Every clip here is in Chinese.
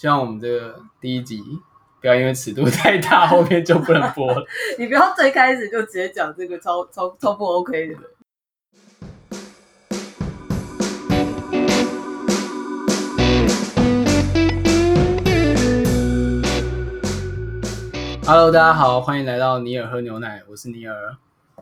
希望我们这个第一集不要因为尺度太大，后面就不能播了。你不要最开始就直接讲这个超超超不 OK 的。Hello，大家好，欢迎来到尼尔喝牛奶，我是尼尔，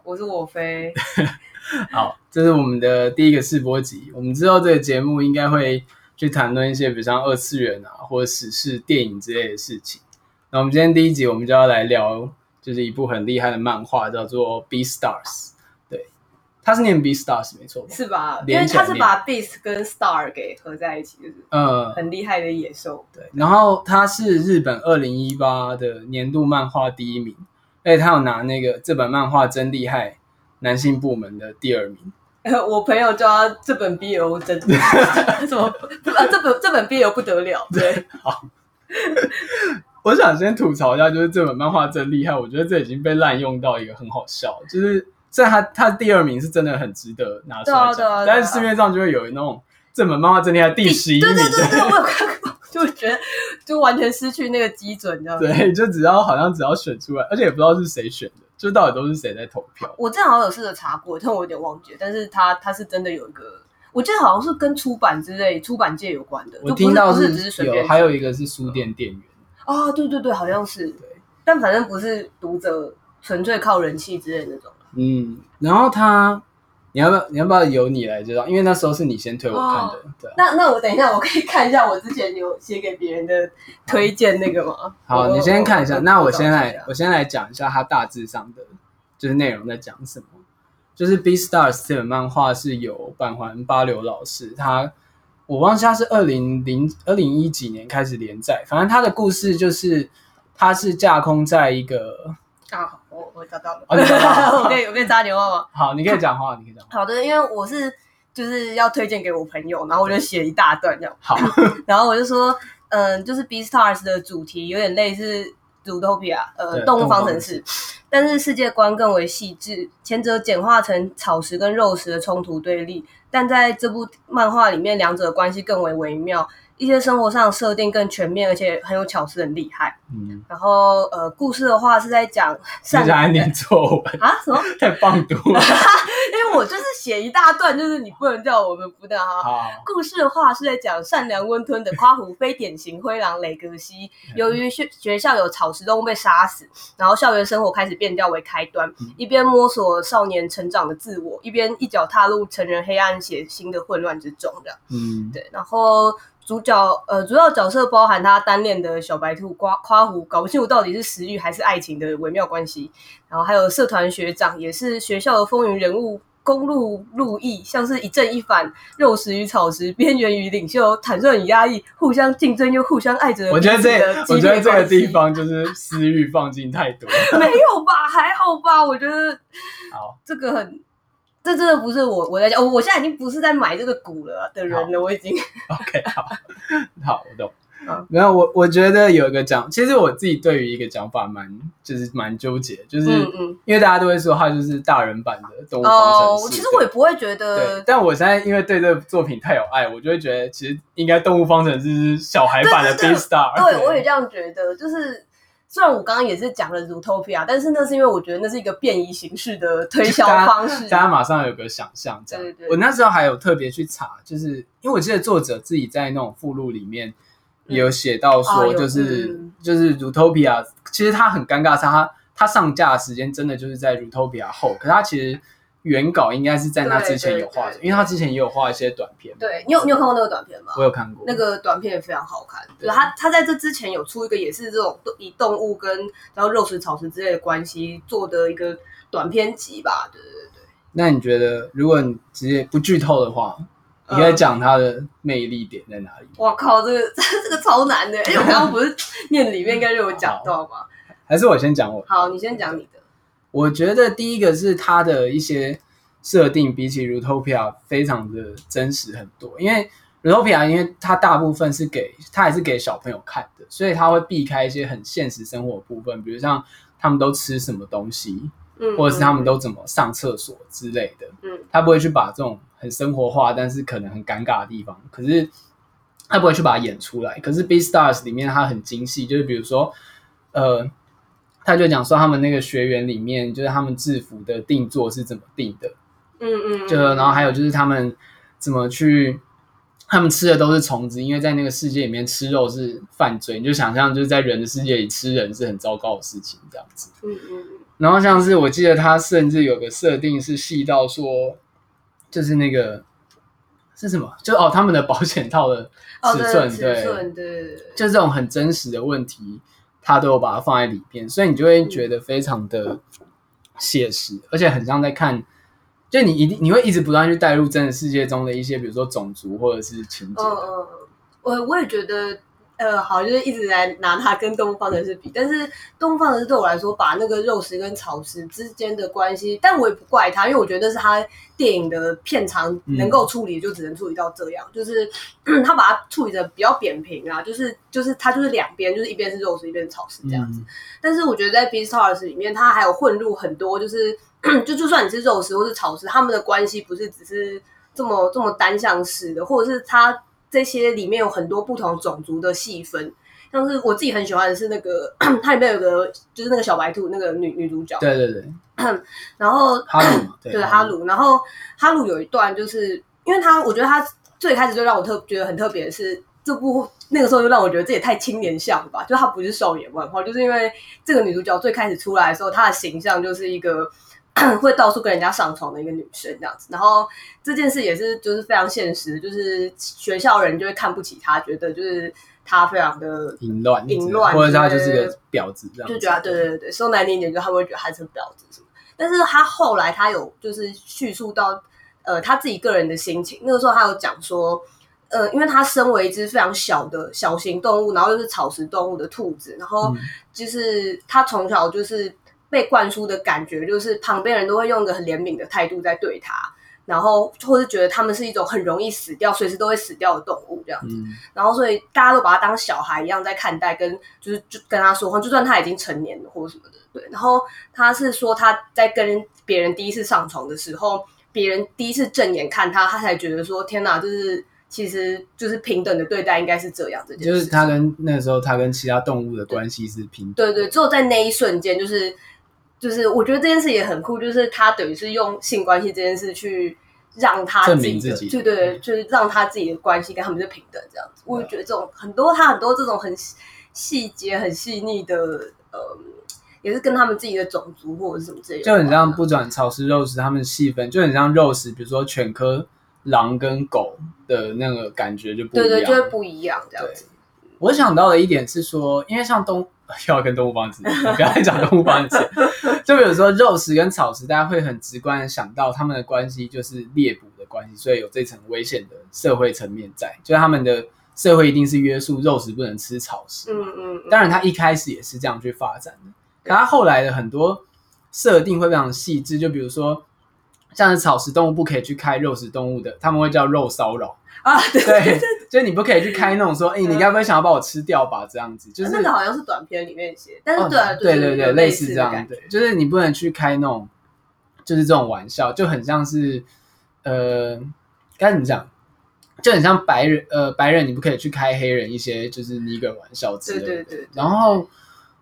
我是我飞。好，这是我们的第一个试播集，我们知道这个节目应该会。去谈论一些比如像二次元啊，或者史事、电影之类的事情。那我们今天第一集，我们就要来聊，就是一部很厉害的漫画，叫做《Beastars》。对，它是念《Beastars》没错吧？是吧？因为它是把 Beast 跟 Star 给合在一起，就是嗯，很厉害的野兽。对，然后它是日本二零一八的年度漫画第一名，而且他有拿那个这本漫画真厉害男性部门的第二名。我朋友叫他这本 BL 真什么啊？这本这本 BL 不得了，对。好，我想先吐槽一下，就是这本漫画真厉害，我觉得这已经被滥用到一个很好笑，就是虽然他他第二名是真的很值得拿出来讲，对啊对啊，但是市面上就会有那种这本漫画真厉害第十一名，对对对对，我有看过，就觉得就完全失去那个基准，你知道吗对，就只要好像只要选出来，而且也不知道是谁选的。就到底都是谁在投票？我正好有试着查过，但我有点忘记了。但是他他是真的有一个，我记得好像是跟出版之类、出版界有关的。我听到是只是有，还有一个是书店店员。啊，对对对，好像是。对，但反正不是读者纯粹靠人气之类的那种。嗯，然后他。你要不要？你要不要由你来介绍？因为那时候是你先推我看的。哦、对、啊，那那我等一下，我可以看一下我之前有写给别人的推荐那个吗？好，你先看一下。我那我先来，我先来讲一下它大致上的就是内容在讲什么。就是《Beastars》这本漫画是由板环八流老师，他我忘记他是二零零二零一几年开始连载，反正他的故事就是他是架空在一个。啊，我我找到了，哦、到 我可以我可以插电话吗？好，你可以讲话，你可以讲。好的，因为我是就是要推荐给我朋友，然后我就写一大段这样。好，然后我就说，嗯，就是《Beastars》的主题有点类似《Zootopia》呃，动物方程式，但是世界观更为细致，前者简化成草食跟肉食的冲突对立，但在这部漫画里面，两者的关系更为微妙。一些生活上设定更全面，而且很有巧思，很厉害。嗯，然后呃，故事的话是在讲善良。还念作文啊？什么？太棒毒了！因为我就是写一大段，就是你不能叫我们不的哈。好。故事的话是在讲善良温吞的夸胡非典型灰狼雷格西，由于学学校有草食动物被杀死，然后校园生活开始变调为开端，嗯、一边摸索少年成长的自我，一边一脚踏入成人黑暗血腥的混乱之中的。嗯，对，然后。主角呃，主要角色包含他单恋的小白兔夸夸胡，搞不清楚到底是食欲还是爱情的微妙关系。然后还有社团学长，也是学校的风云人物，公路路易，像是一正一反，肉食与草食，边缘与领袖，坦率与压抑，互相竞争又互相爱着。我觉得这，我觉得这个地方就是私欲放进太多。没有吧？还好吧？我觉得，好，这个很。这真的不是我我在讲，我现在已经不是在买这个股了的人了，我已经。OK，好，好，我懂。啊，没有我，我觉得有一个讲，其实我自己对于一个讲法蛮，就是蛮纠结，就是因为大家都会说它就是大人版的动物方程式。哦，其实我也不会觉得。对，但我现在因为对这个作品太有爱，我就会觉得其实应该动物方程式是小孩版的 Beastars。对，对，对，我也这样觉得，就是。虽然我刚刚也是讲了 Zootopia，但是那是因为我觉得那是一个便宜形式的 推销方式，大家马上有个想象。这样，对对对，我那时候还有特别去查，就是因为我记得作者自己在那种附录里面也有写到说，就是、嗯、就是 Zootopia，其实他很尴尬，他他上架的时间真的就是在 Zootopia 后，可是他其实。原稿应该是在那之前有画，因为他之前也有画一些短片。对，你有你有看过那个短片吗？我有看过，那个短片也非常好看。对，他他在这之前有出一个也是这种以动物跟然后肉食草食之类的关系做的一个短片集吧。对对对。那你觉得，如果你直接不剧透的话，你可以讲它的魅力点在哪里？我靠，这个 这个超难的，因为我刚刚不是念里面应该就有讲到吗？还是我先讲我？好，你先讲你的。我觉得第一个是它的一些设定，比起 Zootopia 非常的真实很多。因为 Zootopia 因为它大部分是给它还是给小朋友看的，所以它会避开一些很现实生活的部分，比如像他们都吃什么东西，嗯，或者是他们都怎么上厕所之类的，嗯，他不会去把这种很生活化，但是可能很尴尬的地方。可是他不会去把它演出来。可是《Beastars》里面它很精细，就是比如说，呃，他就讲说他们那个学员里面，就是他们制服的定做是怎么定的，嗯嗯，就然后还有就是他们怎么去。他们吃的都是虫子，因为在那个世界里面吃肉是犯罪。你就想象就是在人的世界里吃人是很糟糕的事情，这样子。嗯嗯。然后像是我记得他甚至有个设定是细到说，就是那个是什么？就哦，他们的保险套的尺寸，对，尺寸，对，就这种很真实的问题，他都有把它放在里边，所以你就会觉得非常的写实，而且很像在看。就你一定你会一直不断去带入真实世界中的一些，比如说种族或者是情节。嗯嗯，我我也觉得，呃，好，就是一直在拿它跟动物方程式比，但是动物方程式对我来说，把那个肉食跟草食之间的关系，但我也不怪他，因为我觉得是他电影的片长能够处理，就只能处理到这样，嗯、就是 他把它处理的比较扁平啊，就是就是它就是两边，就是一边是肉食，一边是草食这样子。嗯、但是我觉得在《Beastars》里面，它还有混入很多，就是。就就算你是肉食或是草食，他们的关系不是只是这么这么单向式的，或者是它这些里面有很多不同种族的细分。像是我自己很喜欢的是那个，它里面有个就是那个小白兔那个女女主角，对对对，然后哈鲁 对，哈鲁，然后哈鲁有一段就是因为他，我觉得他最开始就让我特觉得很特别的是这部那个时候就让我觉得这也太青年像了吧，就他不是少年漫画，就是因为这个女主角最开始出来的时候，她的形象就是一个。会到处跟人家上床的一个女生这样子，然后这件事也是就是非常现实，就是学校人就会看不起她，觉得就是她非常的淫乱，淫乱，或者她就是个婊子这样子，就觉得对对对，说难听一点，就他们会觉得她是婊子什么。但是她后来她有就是叙述到呃她自己个人的心情，那个时候她有讲说，呃，因为她身为一只非常小的小型动物，然后又是草食动物的兔子，然后就是她从小就是。被灌输的感觉就是旁边人都会用一个很怜悯的态度在对他，然后或是觉得他们是一种很容易死掉、随时都会死掉的动物这样子，嗯、然后所以大家都把他当小孩一样在看待，跟就是就跟他说话，就算他已经成年了或者什么的，对。然后他是说他在跟别人第一次上床的时候，别人第一次正眼看他，他才觉得说天哪，就是。其实就是平等的对待，应该是这样。这件事就是他跟那时候他跟其他动物的关系是平等。对对，只有在那一瞬间，就是就是，我觉得这件事也很酷，就是他等于是用性关系这件事去让他证明自己，对对，就是让他自己的关系跟他们是平等这样子。我也觉得这种很多他很多这种很细节很细腻的，呃，也是跟他们自己的种族或者是什么之类的，就很像不转草食肉食，他们细分就很像肉食，比如说犬科。狼跟狗的那个感觉就不一样，对对，就会不一样这样子。我想到的一点是说，因为像动 要跟动物方子，不要再讲动物方子，就比如说肉食跟草食，大家会很直观的想到他们的关系就是猎捕的关系，所以有这层危险的社会层面在，就是他们的社会一定是约束肉食不能吃草食。嗯嗯，嗯。当然，他一开始也是这样去发展的，可他后来的很多设定会非常细致，就比如说。像是草食动物不可以去开肉食动物的，他们会叫肉骚扰啊，对，对，对，就是你不可以去开那种说，哎、欸，你该不会想要把我吃掉吧？这样子，就是、啊、那个好像是短片里面写，但是对、啊哦、对对对，类似这样，对，就是你不能去开那种，就是这种玩笑，就很像是，呃，该怎么讲，就很像白人，呃，白人你不可以去开黑人一些就是 nigger 玩笑之类的，对对，对对对。然后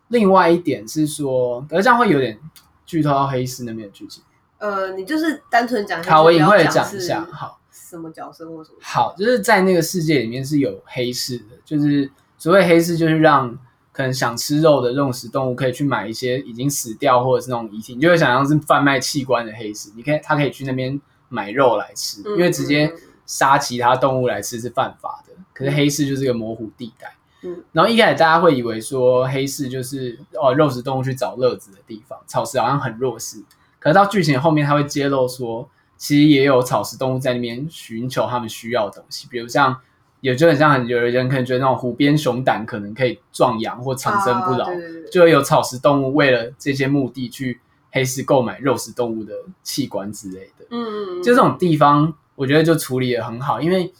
另外一点是说，可是这样会有点剧透到黑市那边的剧情。呃，你就是单纯讲一下，好，我也会讲一下，好，什么角色或什么？好，就是在那个世界里面是有黑市的，就是所谓黑市，就是让可能想吃肉的肉食动物可以去买一些已经死掉或者是那种遗体，你就会想象是贩卖器官的黑市，你可以他可以去那边买肉来吃，因为直接杀其他动物来吃是犯法的。可是黑市就是个模糊地带，嗯，然后一开始大家会以为说黑市就是哦肉食动物去找乐子的地方，草食好像很弱势。可是到剧情后面，他会揭露说，其实也有草食动物在那边寻求他们需要的东西，比如像，也就很像很有人可能觉得那种湖边熊胆可能可以壮阳或长生不老，就会有草食动物为了这些目的去黑市购买肉食动物的器官之类的。嗯嗯，就这种地方，我觉得就处理的很好，因为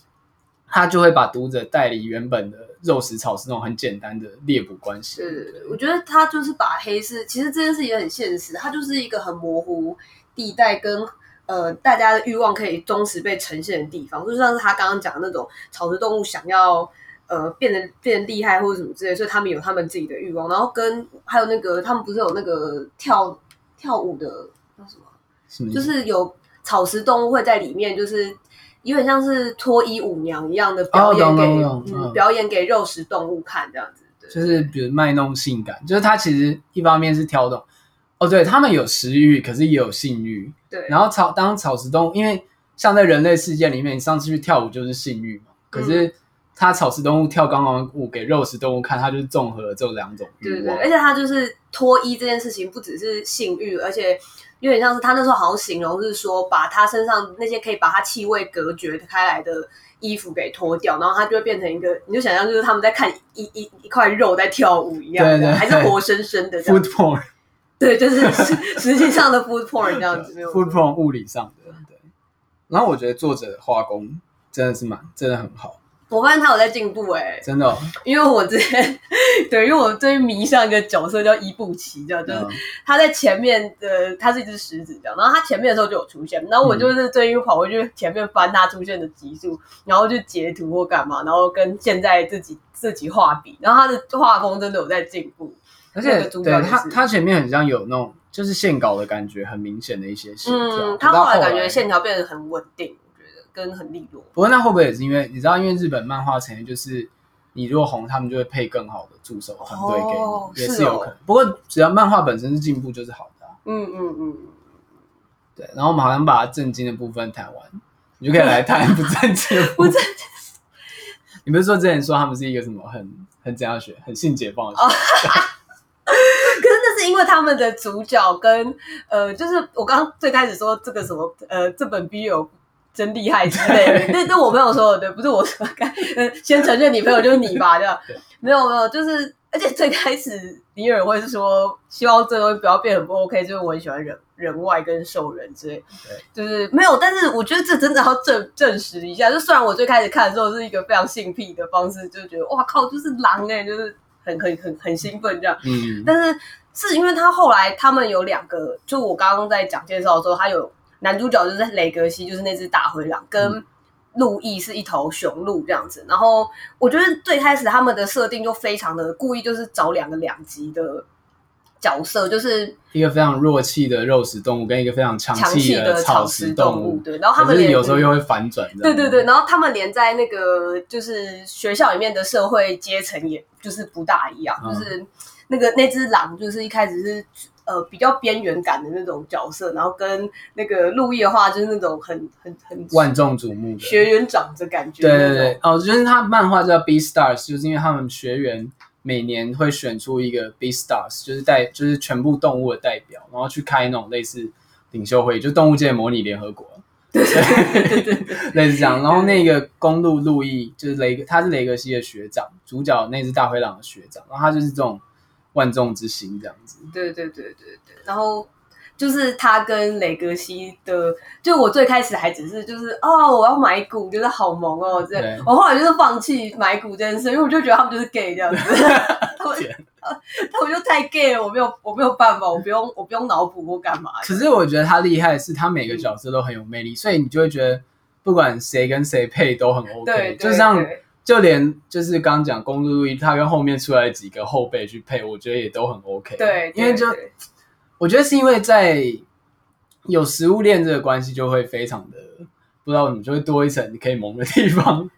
他就会把读者带离原本的。肉食草食那种很简单的猎捕关系。对对对，我觉得他就是把黑市，其实这件事也很现实，它就是一个很模糊地带跟呃大家的欲望可以忠实被呈现的地方，就像是他刚刚讲的那种草食动物想要呃变得变得厉害或者什么之类，所以他们有他们自己的欲望，然后跟还有那个他们不是有那个跳跳舞的叫什么？就是有草食动物会在里面，就是有点像是脱衣舞娘一样的表演给、哦嗯、表演给肉食动物看这样子。就是比如卖弄性感，就是他其实一方面是挑动，哦，对他们有食欲，可是也有性欲。对，然后草当草食动物，因为像在人类世界里面，你上次去跳舞就是性欲嘛。可是他草食动物跳钢管舞给肉食动物看，它就是综合了这两种欲望。对对，而且他就是脱衣这件事情，不只是性欲，而且有点像是他那时候好像形容是说，把他身上那些可以把他气味隔绝开来的。衣服给脱掉，然后它就会变成一个，你就想象就是他们在看一一一块肉在跳舞一样，对对对，还是活生生的 food porn，对，就是实 实际上的 food porn 这样子，food porn 物理上的，对。然后我觉得作者的画工真的是蛮，真的很好。我发现他有在进步哎、欸，真的、哦，因为我之前对，因为我最近迷上一个角色叫伊布奇，这样就是他在前面的，他是一只狮子这样，然后他前面的时候就有出现，然后我就是最近跑回去前面翻他出现的集数，然后就截图或干嘛，然后跟现在自己自己画笔，然后他的画风真的有在进步，而且对他他前面很像有那种就是线稿的感觉，很明显的一些线条，嗯，他后来感觉线条变得很稳定。我觉得跟很利落，不过那会不会也是因为你知道，因为日本漫画产业就是你如果红，他们就会配更好的助手团队给你，哦、也是有可能。哦、不过只要漫画本身是进步，就是好的、啊。嗯嗯嗯，对。然后我们好像把正经的部分谈完，你就可以来谈不正经。不正经。你不是说之前说他们是一个什么很很怎样学，很性解放因为他们的主角跟呃，就是我刚刚最开始说这个什么呃，这本 BL。真厉害之类的，那那我朋友说的，对，不是我说的。先承认你朋友就是你吧，这样。没有没有，就是而且最开始尼尔会是说，希望这东西不要变很不 OK，就是我很喜欢人人外跟兽人之类。对，就是没有，但是我觉得这真的要证证实一下。就虽然我最开始看的时候是一个非常性癖的方式，就觉得哇靠，就是狼哎、欸，就是很很很很兴奋这样。嗯。但是是因为他后来他们有两个，就我刚刚在讲介绍的时候，他有。男主角就是雷格西，就是那只大灰狼，跟路易是一头雄鹿这样子。然后我觉得最开始他们的设定就非常的故意，就是找两个两极的角色，就是一个非常弱气的肉食动物，跟一个非常强气的草食动物。对，然后他们连有时候又会反转。对对对，然后他们连在那个就是学校里面的社会阶层，也就是不大一样。嗯、就是那个那只狼，就是一开始是。呃，比较边缘感的那种角色，然后跟那个陆毅的话，就是那种很很很万众瞩目的学员长的感觉。对对对，哦，就是他漫画叫《Beastars》，就是因为他们学员每年会选出一个 Beastars，就是代就是全部动物的代表，然后去开那种类似领袖会议，就动物界模拟联合国。对对对对对，类似这样。然后那个公路路易就是雷，他是雷格西的学长，主角那只大灰狼的学长，然后他就是这种。万众之心这样子，对对对对对，然后就是他跟雷格西的，就我最开始还只是就是哦，我要买股，就是好萌哦，这样，我后来就是放弃买股这件事，因为我就觉得他们就是 gay 这样子，他们 他们就太 gay 了，我没有我没有办法，我不用我不用脑补我干嘛。可是我觉得他厉害的是，他每个角色都很有魅力，嗯、所以你就会觉得不管谁跟谁配都很 OK，就像对，就连就是刚讲公路路易，他跟后面出来几个后辈去配，我觉得也都很 OK。对，因为就我觉得是因为在有食物链这个关系，就会非常的不知道怎么就会多一层你可以萌的地方。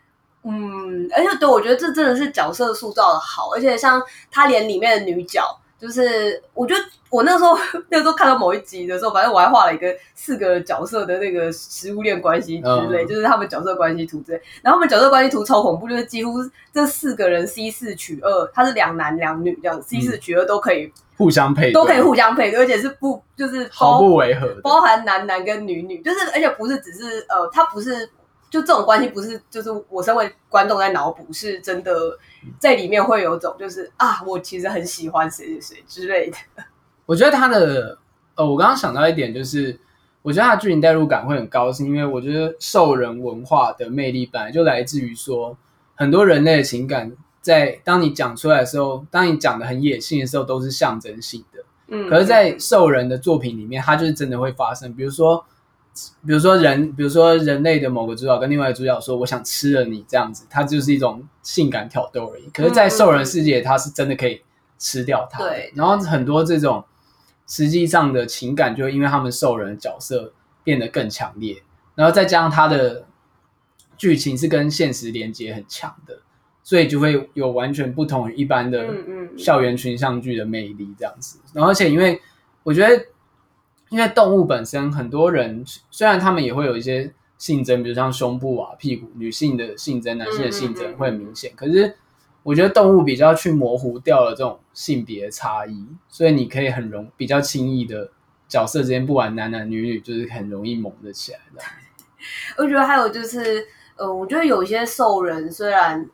嗯，而且对，我觉得这真的是角色塑造的好，而且像他连里面的女角。就是我觉得我那时候 那个时候看到某一集的时候，反正我还画了一个四个角色的那个食物链关系之类，嗯、就是他们角色关系图之类。然后他们角色关系图超恐怖，就是几乎这四个人 C 四取二，他是两男两女这样，C 四取二都可以互相配，都可以互相配，而且是不就是毫不违和，包含男男跟女女，就是而且不是只是呃，他不是。就这种关系不是，就是我身为观众在脑补，是真的在里面会有种，就是啊，我其实很喜欢谁谁谁之类的。我觉得他的，呃，我刚刚想到一点，就是我觉得他的剧情代入感会很高，是因为我觉得兽人文化的魅力本来就来自于说，很多人类的情感在当你讲出来的时候，当你讲的很野性的时候，都是象征性的。嗯，可是，在兽人的作品里面，它就是真的会发生，比如说。比如说人，比如说人类的某个主角跟另外一个主角说“我想吃了你”这样子，它就是一种性感挑逗而已。可是，在兽人世界，它是真的可以吃掉它。对。然后很多这种实际上的情感，就因为他们兽人的角色变得更强烈，然后再加上它的剧情是跟现实连接很强的，所以就会有完全不同于一般的校园群像剧的魅力这样子。然后，而且因为我觉得。因为动物本身，很多人虽然他们也会有一些性征，比如像胸部啊、屁股，女性的性征、男性的性征会很明显。嗯嗯嗯。可是我觉得动物比较去模糊掉了这种性别差异，所以你可以很容比较轻易的角色之间，不管男男女女，就是很容易萌得起来的。我觉得还有就是，呃，我觉得有一些兽人，虽然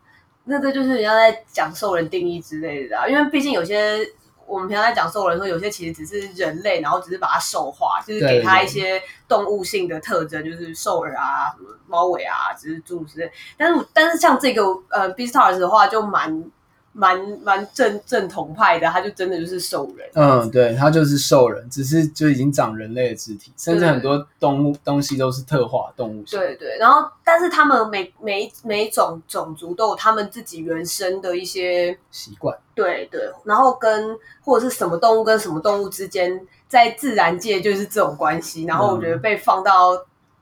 那个就是人家在讲兽人定义之类的啊，因为毕竟有些。我们平常在讲兽人的时候，有些其实只是人类，然后只是把它兽化，就是给它一些动物性的特征，就是兽耳啊、什么猫尾啊，只是猪之类。但是，但是像这个呃，Beastars 的话就蛮。蛮蛮正正统派的，他就真的就是兽人。嗯，对，他就是兽人，只是就已经长人类的肢体，甚至很多动物东西都是特化动物。对对，然后但是他们每每每种种族都有他们自己原生的一些习惯。对对，然后跟或者是什么动物跟什么动物之间，在自然界就是这种关系。然后我觉得被放到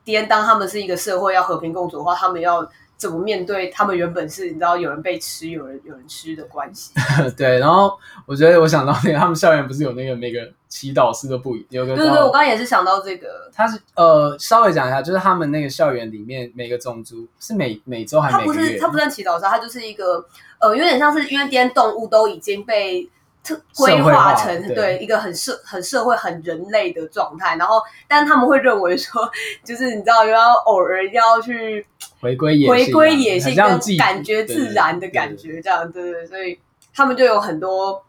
D&D 当他们是一个社会要和平共处的话，他们要。怎么面对他们原本是你知道有人被吃，有人有人吃的关系？对，然后我觉得我想到那个，他们校园不是有那个每个祈祷师都不一，有个对对，我刚刚也是想到这个。他是呃，稍微讲一下，就是他们那个校园里面每个种族是每每周还是每？他不是他不算祈祷师，他就是一个呃，有点像是因为这些动物都已经被。特规划成对，对一个很社很社会很人类的状态，然后，但他们会认为说，就是你知道，要偶尔要去回归野回归野性，跟感觉自然的感觉，这样对对，对，所以他们就有很多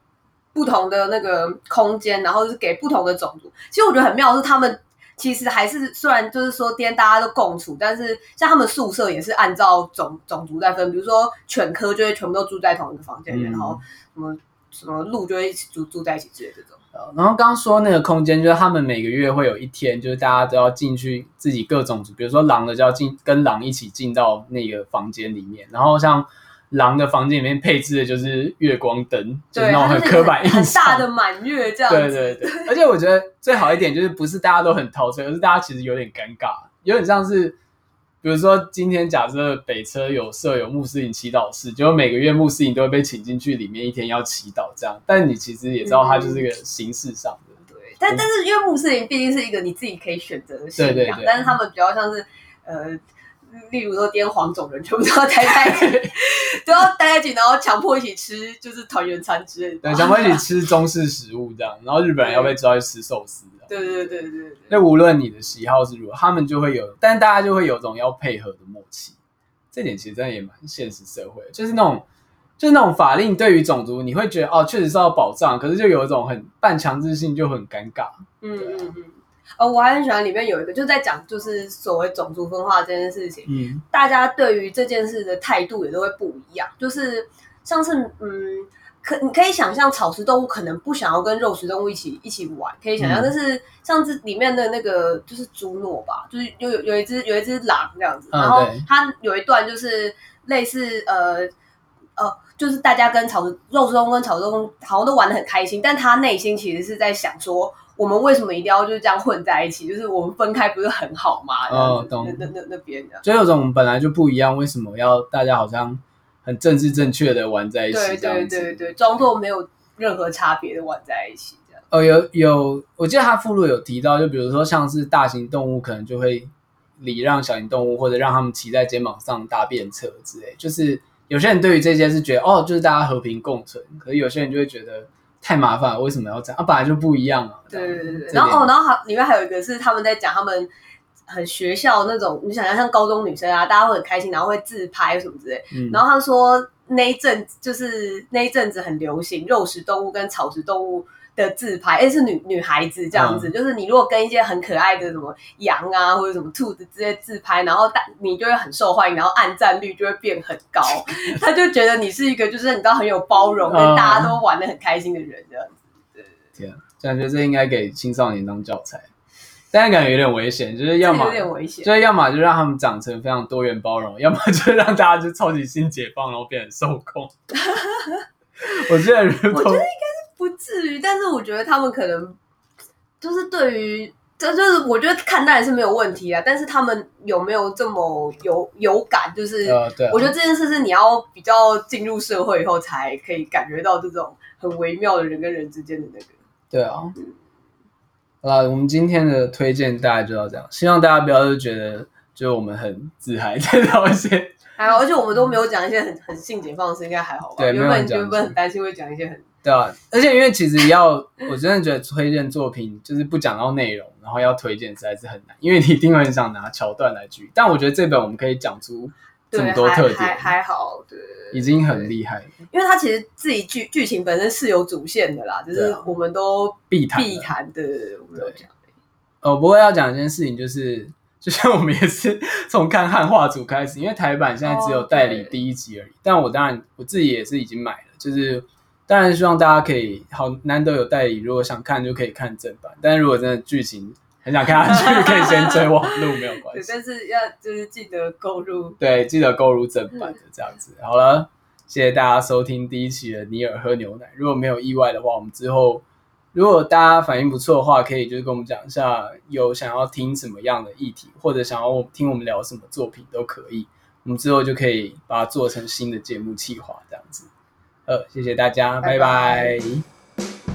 不同的那个空间，然后是给不同的种族。其实我觉得很妙的是，他们其实还是虽然就是说，今天大家都共处，但是像他们宿舍也是按照种种族在分，比如说犬科就会全部都住在同一个房间里，嗯、然后什么。什么鹿就会一起住住在一起之类的这种。然后刚刚说那个空间，就是他们每个月会有一天，就是大家都要进去自己各种族，比如说狼的就要进跟狼一起进到那个房间里面。然后像狼的房间里面配置的就是月光灯，就是那种很刻板印象，很大的满月这样子。对对对，而且我觉得最好一点就是不是大家都很陶醉，而是大家其实有点尴尬，有点像是。比如说，今天假设北车有设有穆斯林祈祷室，结果每个月穆斯林都会被请进去里面一天要祈祷这样。但你其实也知道，它就是个形式上的。嗯、对，但但是因为穆斯林毕竟是一个你自己可以选择的信仰，对对对，但是他们比较像是呃。例如说，今天黄种人全部都要待在一起，都要待在一起，然后强迫一起吃，就是团圆餐之类的。对，强迫一起吃中式食物这样，然后日本人要被抓去吃寿司。对对对对对。那无论你的喜好是如何，他们就会有，但大家就会有种要配合的默契。这点其实真的也蛮现实社会，就是那种，就是那种法令对于种族，你会觉得哦，确实是要保障，可是就有一种很半强制性，就很尴尬。嗯嗯嗯。哦，我还很喜欢里面有一个，就在讲就是所谓种族分化这件事情。嗯，大家对于这件事的态度也都会不一样。就是上次嗯，可你可以想象草食动物可能不想要跟肉食动物一起一起玩，可以想象。嗯、但是像是里面的那个就是朱诺吧，就是有有有一只有一只狼这样子，然后它有一段就是类似呃呃，就是大家跟草食肉食动物跟草食动物好像都玩的很开心，但他内心其实是在想说。我们为什么一定要就是这样混在一起？就是我们分开不是很好吗？哦，懂。那那那边的，就有种本来就不一样，为什么要大家好像很政治正确的玩在一起？对对对对，装作没有任何差别的玩在一起这样。哦，有有，我记得他附录有提到，就比如说像是大型动物可能就会礼让小型动物，或者让他们骑在肩膀上搭便车之类。就是有些人对于这些是觉得哦，就是大家和平共存，可是有些人就会觉得。太麻烦了，为什么要这样？啊，本来就不一样啊。对对对对。然后哦，然后还里面还有一个是他们在讲他们很学校那种，你想象像高中女生啊，大家会很开心，然后会自拍什么之类。嗯。然后他说那一阵就是那一阵子很流行肉食动物跟草食动物的自拍，哎，是女女孩子这样子，嗯、就是你如果跟一些很可爱的什么羊啊或者什么兔子这些自拍，然后大你就会很受欢迎，然后按赞率就会变很高，他就觉得你是一个就是你知道很有包容，跟大家都玩的很开心的人这样子。对，天啊，感觉这应该给青少年当教材。但是感觉有点危险，就是要么有点危险，就是要么就让他们长成非常多元包容，要么就 让大家就超级新解放，然后变成受控。我觉得，我觉得应该是不至于，但是我觉得他们可能就是对于。这就是我觉得看待是没有问题啊，但是他们有没有这么有有感？就是我觉得这件事是你要比较进入社会以后才可以感觉到这种很微妙的人跟人之间的那个。对啊，嗯、好了，我们今天的推荐大概就到这样，希望大家不要就觉得就我们很自嗨 在聊一些，还好，而且我们都没有讲一些很很性解放的事，应该还好吧？对，原本原本很担心会讲一些很。对啊，而且因为其实要，我真的觉得推荐作品就是不讲到内容，然后要推荐实在是很难，因为你一定会很想拿桥段来举。但我觉得这本我们可以讲出这么多特点，还还好，对，已经很厉害。因为他其实自己剧剧情本身是有主线的啦，就是我们都必谈必谈的。对，哦，不过要讲一件事情，就是就像我们也是从看汉化组开始，因为台版现在只有代理第一集而已。但我当然我自己也是已经买了，就是。当然希望大家可以好，难得有代理，如果想看就可以看正版。但是如果真的剧情很想看下去，可以先追网路，没有关系。但是要就是记得购入，对，记得购入正版的这样子。好了，谢谢大家收听第一期的尼尔喝牛奶。如果没有意外的话，我们之后如果大家反应不错的话，可以就是跟我们讲一下有想要听什么样的议题，或者想要听我们聊什么作品都可以。我们之后就可以把它做成新的节目企划这样子。呃，谢谢大家，拜拜。拜拜。